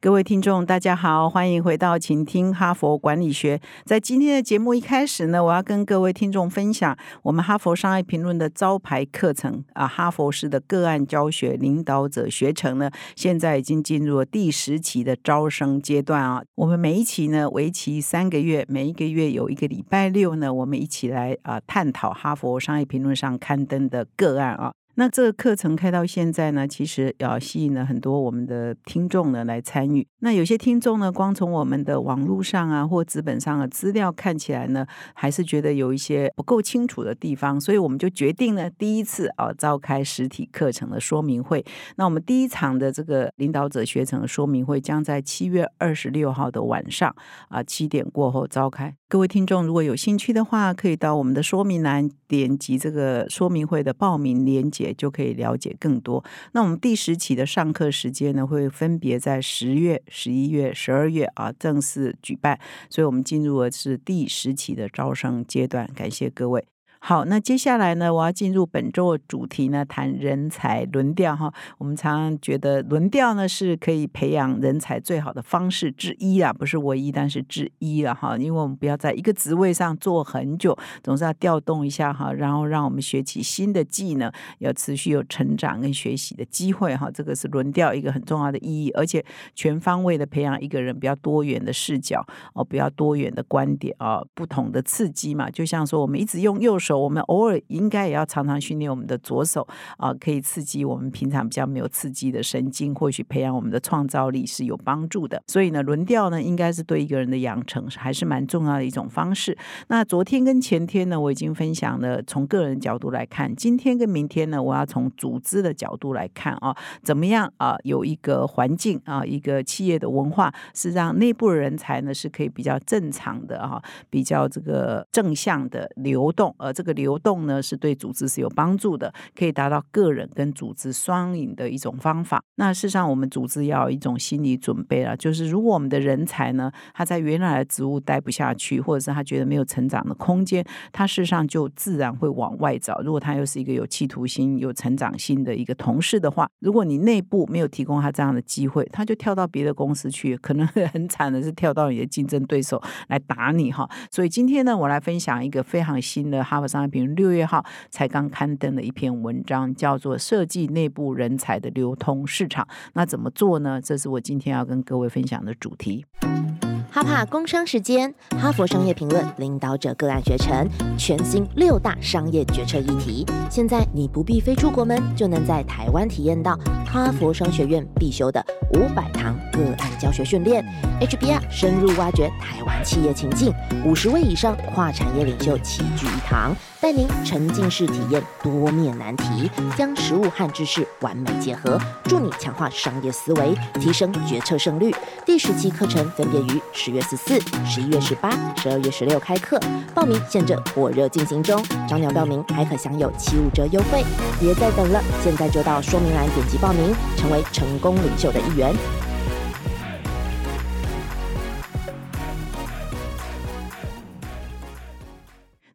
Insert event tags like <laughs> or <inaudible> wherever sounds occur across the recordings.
各位听众，大家好，欢迎回到请听哈佛管理学。在今天的节目一开始呢，我要跟各位听众分享我们哈佛商业评论的招牌课程啊，哈佛式的个案教学领导者学程呢，现在已经进入了第十期的招生阶段啊。我们每一期呢为期三个月，每一个月有一个礼拜六呢，我们一起来啊探讨哈佛商业评论上刊登的个案啊。那这个课程开到现在呢，其实要吸引了很多我们的听众呢来参与。那有些听众呢，光从我们的网络上啊或纸本上的资料看起来呢，还是觉得有一些不够清楚的地方，所以我们就决定呢，第一次啊召开实体课程的说明会。那我们第一场的这个领导者学程的说明会将在七月二十六号的晚上啊七点过后召开。各位听众如果有兴趣的话，可以到我们的说明栏点击这个说明会的报名链接。就可以了解更多。那我们第十期的上课时间呢，会分别在十月、十一月、十二月啊正式举办。所以，我们进入的是第十期的招生阶段。感谢各位。好，那接下来呢，我要进入本周的主题呢，谈人才轮调哈。我们常常觉得轮调呢是可以培养人才最好的方式之一啊，不是唯一，但是之一了哈。因为我们不要在一个职位上做很久，总是要调动一下哈，然后让我们学起新的技能，要持续有成长跟学习的机会哈。这个是轮调一个很重要的意义，而且全方位的培养一个人比较多元的视角哦，比较多元的观点啊，不同的刺激嘛。就像说我们一直用右手。手，我们偶尔应该也要常常训练我们的左手啊，可以刺激我们平常比较没有刺激的神经，或许培养我们的创造力是有帮助的。所以呢，轮调呢，应该是对一个人的养成还是蛮重要的一种方式。那昨天跟前天呢，我已经分享了从个人角度来看，今天跟明天呢，我要从组织的角度来看啊，怎么样啊，有一个环境啊，一个企业的文化是让内部人才呢是可以比较正常的哈，比较这个正向的流动，而这个流动呢，是对组织是有帮助的，可以达到个人跟组织双赢的一种方法。那事实上，我们组织要一种心理准备了，就是如果我们的人才呢，他在原来的职务待不下去，或者是他觉得没有成长的空间，他事实上就自然会往外找。如果他又是一个有企图心、有成长心的一个同事的话，如果你内部没有提供他这样的机会，他就跳到别的公司去，可能很惨的是跳到你的竞争对手来打你哈。所以今天呢，我来分享一个非常新的哈。商业评论六月号才刚刊登的一篇文章，叫做《设计内部人才的流通市场》。那怎么做呢？这是我今天要跟各位分享的主题。哈帕工商时间，哈佛商业评论领导者个案学程，全新六大商业决策议题。现在你不必飞出国门，就能在台湾体验到哈佛商学院必修的五百堂个案教学训练，HBR 深入挖掘台湾企业情境，五十位以上跨产业领袖齐聚一堂。带您沉浸式体验多面难题，将实物和知识完美结合，助你强化商业思维，提升决策胜率。第十期课程分别于十月十四、十一月十八、十二月十六开课，报名现正火热进行中，早鸟报名还可享有七五折优惠，别再等了，现在就到说明栏点击报名，成为成功领袖的一员。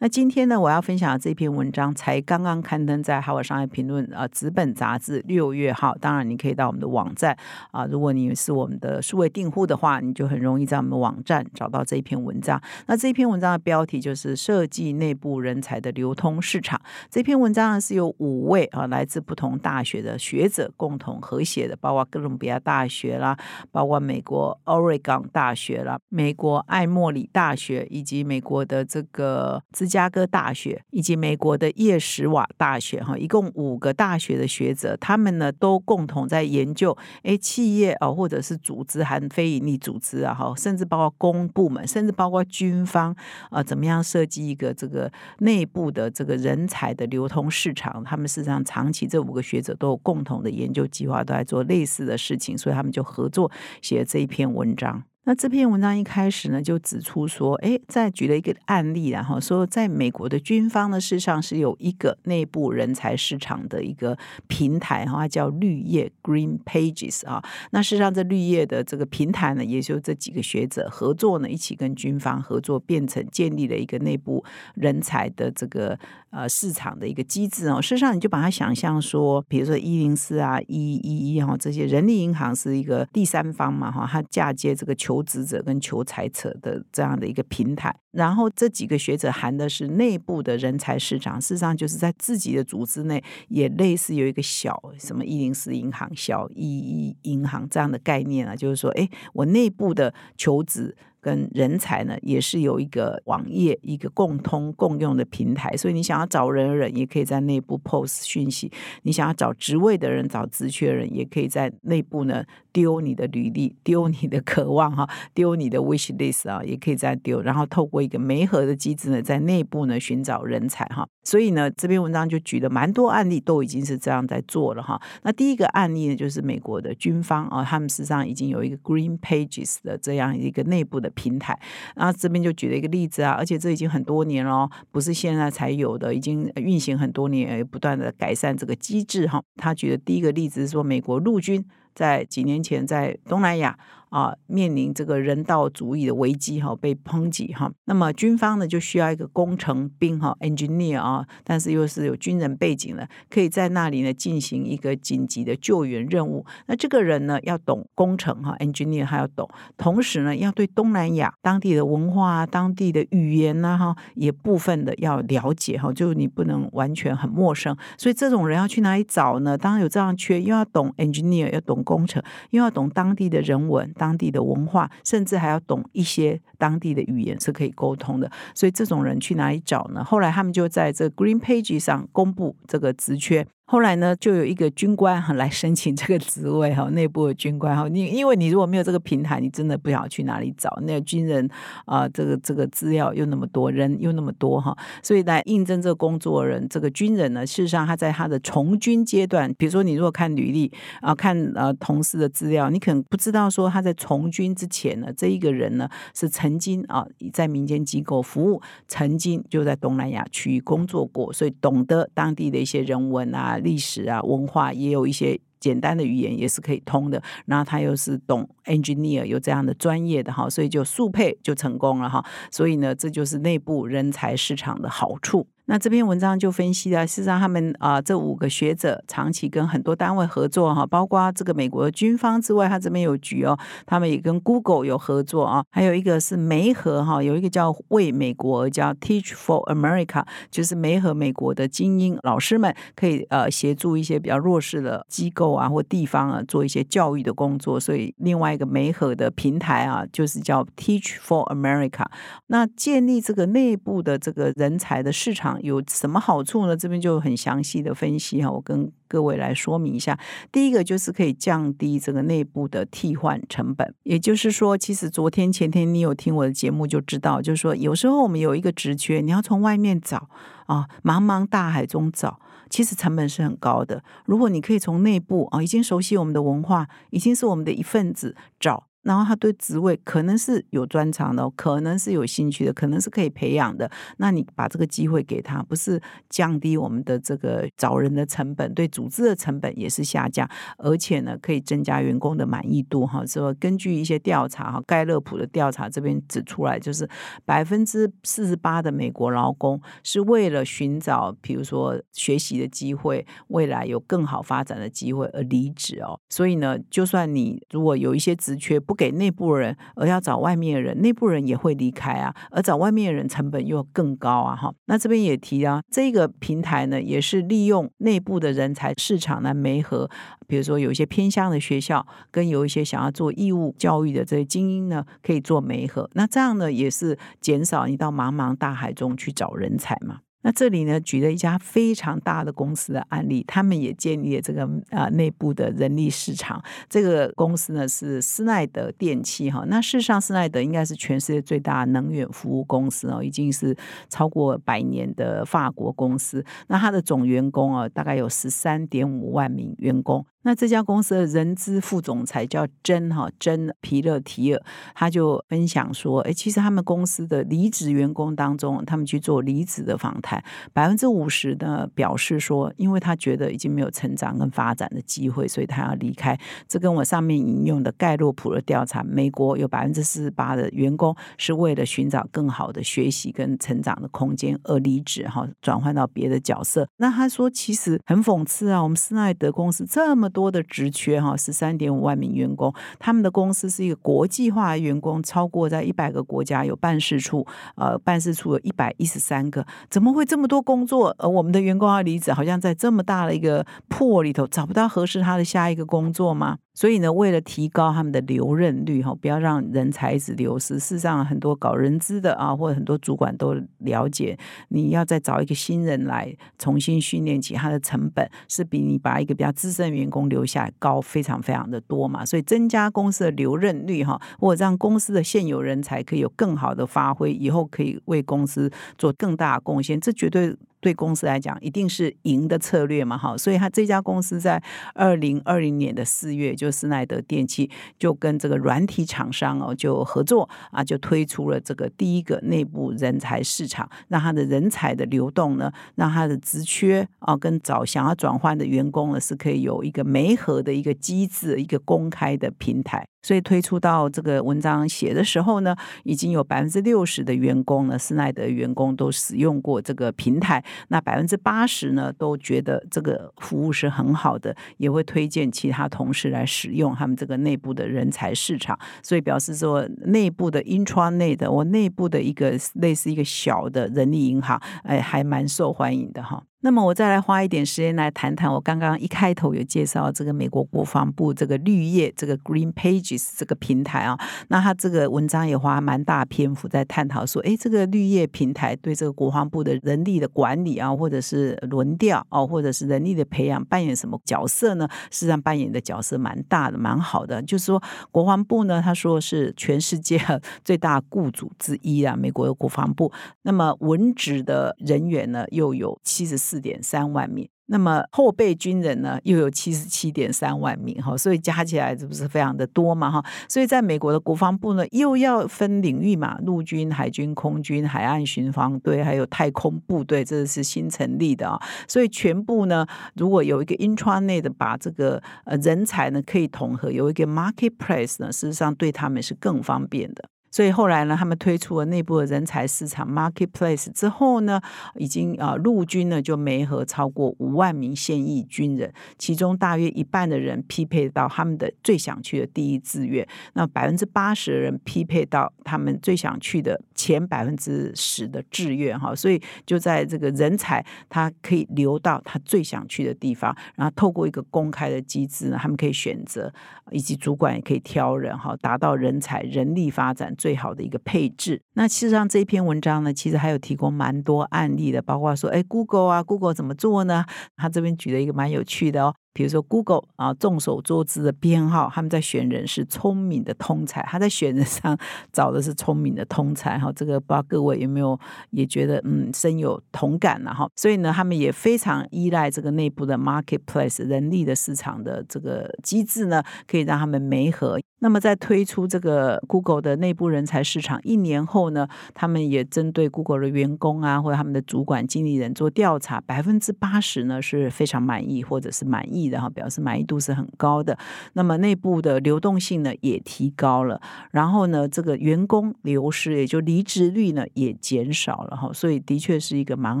那今天呢，我要分享的这篇文章才刚刚刊登在《哈佛商业评论》啊纸本杂志六月号。当然，你可以到我们的网站啊，如果你是我们的数位订户的话，你就很容易在我们的网站找到这一篇文章。那这篇文章的标题就是“设计内部人才的流通市场”。这篇文章呢是由五位啊来自不同大学的学者共同合写的，包括哥伦比亚大学啦，包括美国 Oregon 大学啦，美国艾默里大学，以及美国的这个芝芝加哥大学以及美国的叶什瓦大学，哈，一共五个大学的学者，他们呢都共同在研究，哎，企业啊，或者是组织，含非营利组织啊，哈，甚至包括公部门，甚至包括军方啊，怎么样设计一个这个内部的这个人才的流通市场？他们事实上长期这五个学者都有共同的研究计划，都在做类似的事情，所以他们就合作写这一篇文章。那这篇文章一开始呢，就指出说，哎，在举了一个案例，然后说，在美国的军方呢，事实上是有一个内部人才市场的一个平台，哈，叫绿叶 （Green Pages） 啊。那事实上，这绿叶的这个平台呢，也就这几个学者合作呢，一起跟军方合作，变成建立了一个内部人才的这个呃市场的一个机制哦。事实上，你就把它想象说，比如说一零四啊、一一一哈这些人力银行是一个第三方嘛，哈，它嫁接这个求。职者跟求财者的这样的一个平台，然后这几个学者含的是内部的人才市场，事实上就是在自己的组织内也类似有一个小什么一零四银行、小一一银行这样的概念啊，就是说，哎，我内部的求职。跟人才呢，也是有一个网页，一个共通共用的平台，所以你想要找人的人，也可以在内部 post 讯息；你想要找职位的人，找职缺人，也可以在内部呢丢你的履历，丢你的渴望哈，<laughs> 丢你的 wish list 啊，也可以再丢，然后透过一个媒合的机制呢，在内部呢寻找人才哈。所以呢，这篇文章就举了蛮多案例，都已经是这样在做了哈。那第一个案例呢，就是美国的军方啊，他们实际上已经有一个 Green Pages 的这样一个内部的。平台，然后这边就举了一个例子啊，而且这已经很多年了，不是现在才有的，已经运行很多年，不断的改善这个机制哈。他举的第一个例子是说，美国陆军在几年前在东南亚。啊，面临这个人道主义的危机哈，被抨击哈。那么军方呢，就需要一个工程兵哈，engineer 啊，但是又是有军人背景的，可以在那里呢进行一个紧急的救援任务。那这个人呢，要懂工程哈，engineer 还要懂，同时呢，要对东南亚当地的文化、当地的语言呐哈，也部分的要了解哈，就你不能完全很陌生。所以这种人要去哪里找呢？当然有这样缺，又要懂 engineer，要懂工程，又要懂当地的人文。当地的文化，甚至还要懂一些当地的语言是可以沟通的，所以这种人去哪里找呢？后来他们就在这 Green Page 上公布这个职缺。后来呢，就有一个军官哈来申请这个职位哈，内部的军官哈，你因为你如果没有这个平台，你真的不晓得去哪里找那个军人啊，这个这个资料又那么多人又那么多哈，所以来应征这个工作人，这个军人呢，事实上他在他的从军阶段，比如说你如果看履历啊，看呃同事的资料，你可能不知道说他在从军之前呢，这一个人呢是曾经啊在民间机构服务，曾经就在东南亚区域工作过，所以懂得当地的一些人文啊。历史啊，文化也有一些简单的语言也是可以通的。然后他又是懂 engineer，有这样的专业的哈，所以就速配就成功了哈。所以呢，这就是内部人才市场的好处。那这篇文章就分析了，事实上他们啊这五个学者长期跟很多单位合作哈，包括这个美国的军方之外，他这边有局哦，他们也跟 Google 有合作啊，还有一个是梅河哈，有一个叫为美国而叫 Teach for America，就是梅和美国的精英老师们可以呃协助一些比较弱势的机构啊或地方啊做一些教育的工作，所以另外一个梅和的平台啊就是叫 Teach for America，那建立这个内部的这个人才的市场。有什么好处呢？这边就很详细的分析哈，我跟各位来说明一下。第一个就是可以降低这个内部的替换成本，也就是说，其实昨天前天你有听我的节目就知道，就是说有时候我们有一个职缺，你要从外面找啊，茫茫大海中找，其实成本是很高的。如果你可以从内部啊，已经熟悉我们的文化，已经是我们的一份子找。然后他对职位可能是有专长的，可能是有兴趣的，可能是可以培养的。那你把这个机会给他，不是降低我们的这个找人的成本，对组织的成本也是下降，而且呢，可以增加员工的满意度。哈，说根据一些调查，哈，盖勒普的调查这边指出来，就是百分之四十八的美国劳工是为了寻找，比如说学习的机会，未来有更好发展的机会而离职哦。所以呢，就算你如果有一些职缺，不给内部人，而要找外面的人，内部人也会离开啊，而找外面的人成本又更高啊，哈。那这边也提啊，这个平台呢，也是利用内部的人才市场来媒合，比如说有一些偏乡的学校，跟有一些想要做义务教育的这些精英呢，可以做媒合。那这样呢，也是减少你到茫茫大海中去找人才嘛。那这里呢，举了一家非常大的公司的案例，他们也建立了这个啊内部的人力市场。这个公司呢是斯奈德电器哈。那事实上，斯奈德应该是全世界最大能源服务公司哦，已经是超过百年的法国公司。那它的总员工啊，大概有十三点五万名员工。那这家公司的人资副总裁叫珍哈珍皮勒提尔，他就分享说，哎，其实他们公司的离职员工当中，他们去做离职的访谈，百分之五十呢表示说，因为他觉得已经没有成长跟发展的机会，所以他要离开。这跟我上面引用的盖洛普的调查，美国有百分之四十八的员工是为了寻找更好的学习跟成长的空间而离职哈，转换到别的角色。那他说，其实很讽刺啊，我们施耐德公司这么。多的职缺哈，十三点五万名员工，他们的公司是一个国际化员工，超过在一百个国家有办事处，呃，办事处有一百一十三个，怎么会这么多工作？而我们的员工要离职，好像在这么大的一个破里头找不到合适他的下一个工作吗？所以呢，为了提高他们的留任率哈，不要让人才一直流失。事实上，很多搞人资的啊，或者很多主管都了解，你要再找一个新人来重新训练起他的成本，是比你把一个比较资深员工留下高非常非常的多嘛。所以增加公司的留任率哈，或者让公司的现有人才可以有更好的发挥，以后可以为公司做更大的贡献，这绝对。对公司来讲，一定是赢的策略嘛，哈，所以他这家公司在二零二零年的四月，就斯奈德电器就跟这个软体厂商哦就合作啊，就推出了这个第一个内部人才市场，让他的人才的流动呢，让他的职缺啊跟找想要转换的员工呢，是可以有一个媒合的一个机制，一个公开的平台。所以推出到这个文章写的时候呢，已经有百分之六十的员工呢，斯奈德员工都使用过这个平台。那百分之八十呢，都觉得这个服务是很好的，也会推荐其他同事来使用他们这个内部的人才市场。所以表示说，内部的 intranet 的，我内部的一个类似一个小的人力银行，哎，还蛮受欢迎的哈。那么我再来花一点时间来谈谈，我刚刚一开头有介绍这个美国国防部这个绿叶这个 Green Pages 这个平台啊，那他这个文章也花蛮大篇幅在探讨说，哎，这个绿叶平台对这个国防部的人力的管理啊，或者是轮调哦，或者是人力的培养扮演什么角色呢？实际上扮演的角色蛮大的，蛮好的。就是说国防部呢，他说是全世界 <laughs> 最大雇主之一啊，美国的国防部。那么文职的人员呢，又有七十四。四点三万名，那么后备军人呢又有七十七点三万名哈，所以加起来这不是非常的多嘛哈？所以在美国的国防部呢，又要分领域嘛，陆军、海军、空军、海岸巡防队，还有太空部队，这是新成立的啊。所以全部呢，如果有一个 intranet 把这个呃人才呢可以统合，有一个 marketplace 呢，事实上对他们是更方便的。所以后来呢，他们推出了内部的人才市场 marketplace 之后呢，已经啊陆军呢就没和超过五万名现役军人，其中大约一半的人匹配到他们的最想去的第一志愿，那百分之八十的人匹配到他们最想去的前百分之十的志愿哈，所以就在这个人才他可以留到他最想去的地方，然后透过一个公开的机制呢，他们可以选择，以及主管也可以挑人哈，达到人才人力发展。最好的一个配置。那事实上这篇文章呢，其实还有提供蛮多案例的，包括说，哎，Google 啊，Google 怎么做呢？他这边举了一个蛮有趣的哦。比如说，Google 啊，众所周知的编号，他们在选人是聪明的通才，他在选人上 <laughs> 找的是聪明的通才哈。这个不知道各位有没有也觉得嗯深有同感呢哈？所以呢，他们也非常依赖这个内部的 marketplace 人力的市场的这个机制呢，可以让他们媒合。那么在推出这个 Google 的内部人才市场一年后呢，他们也针对 Google 的员工啊或者他们的主管经理人做调查，百分之八十呢是非常满意或者是满意。然后表示满意度是很高的，那么内部的流动性呢也提高了，然后呢这个员工流失也就离职率呢也减少了哈，所以的确是一个蛮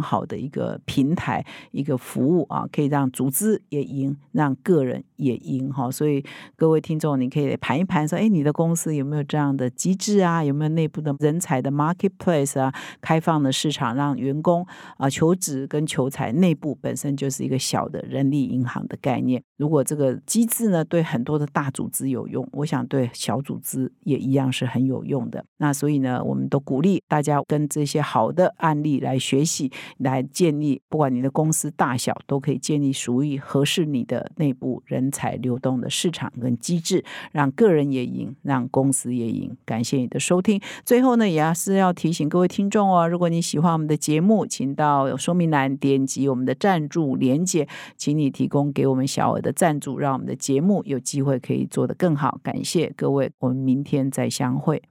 好的一个平台一个服务啊，可以让组织也赢，让个人也赢哈，所以各位听众你可以盘一盘说，哎，你的公司有没有这样的机制啊？有没有内部的人才的 marketplace 啊？开放的市场让员工啊求职跟求财内部本身就是一个小的人力银行的。概念，如果这个机制呢对很多的大组织有用，我想对小组织也一样是很有用的。那所以呢，我们都鼓励大家跟这些好的案例来学习，来建立，不管你的公司大小，都可以建立属于合适你的内部人才流动的市场跟机制，让个人也赢，让公司也赢。感谢你的收听。最后呢，也是要提醒各位听众哦，如果你喜欢我们的节目，请到说明栏点击我们的赞助连接，请你提供给我们小额的赞助，让我们的节目有机会可以做得更好。感谢各位，我们明天再相会。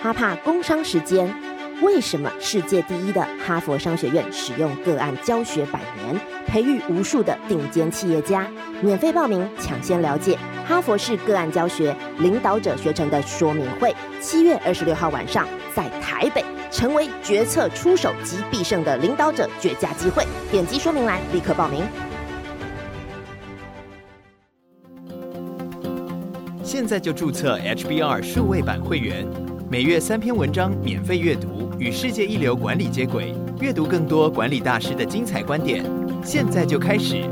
哈帕工商时间，为什么世界第一的哈佛商学院使用个案教学百年，培育无数的顶尖企业家？免费报名，抢先了解哈佛式个案教学领导者学程的说明会，七月二十六号晚上在台北，成为决策出手及必胜的领导者绝佳机会。点击说明栏立刻报名。现在就注册 HBR 数位版会员。每月三篇文章免费阅读，与世界一流管理接轨，阅读更多管理大师的精彩观点。现在就开始。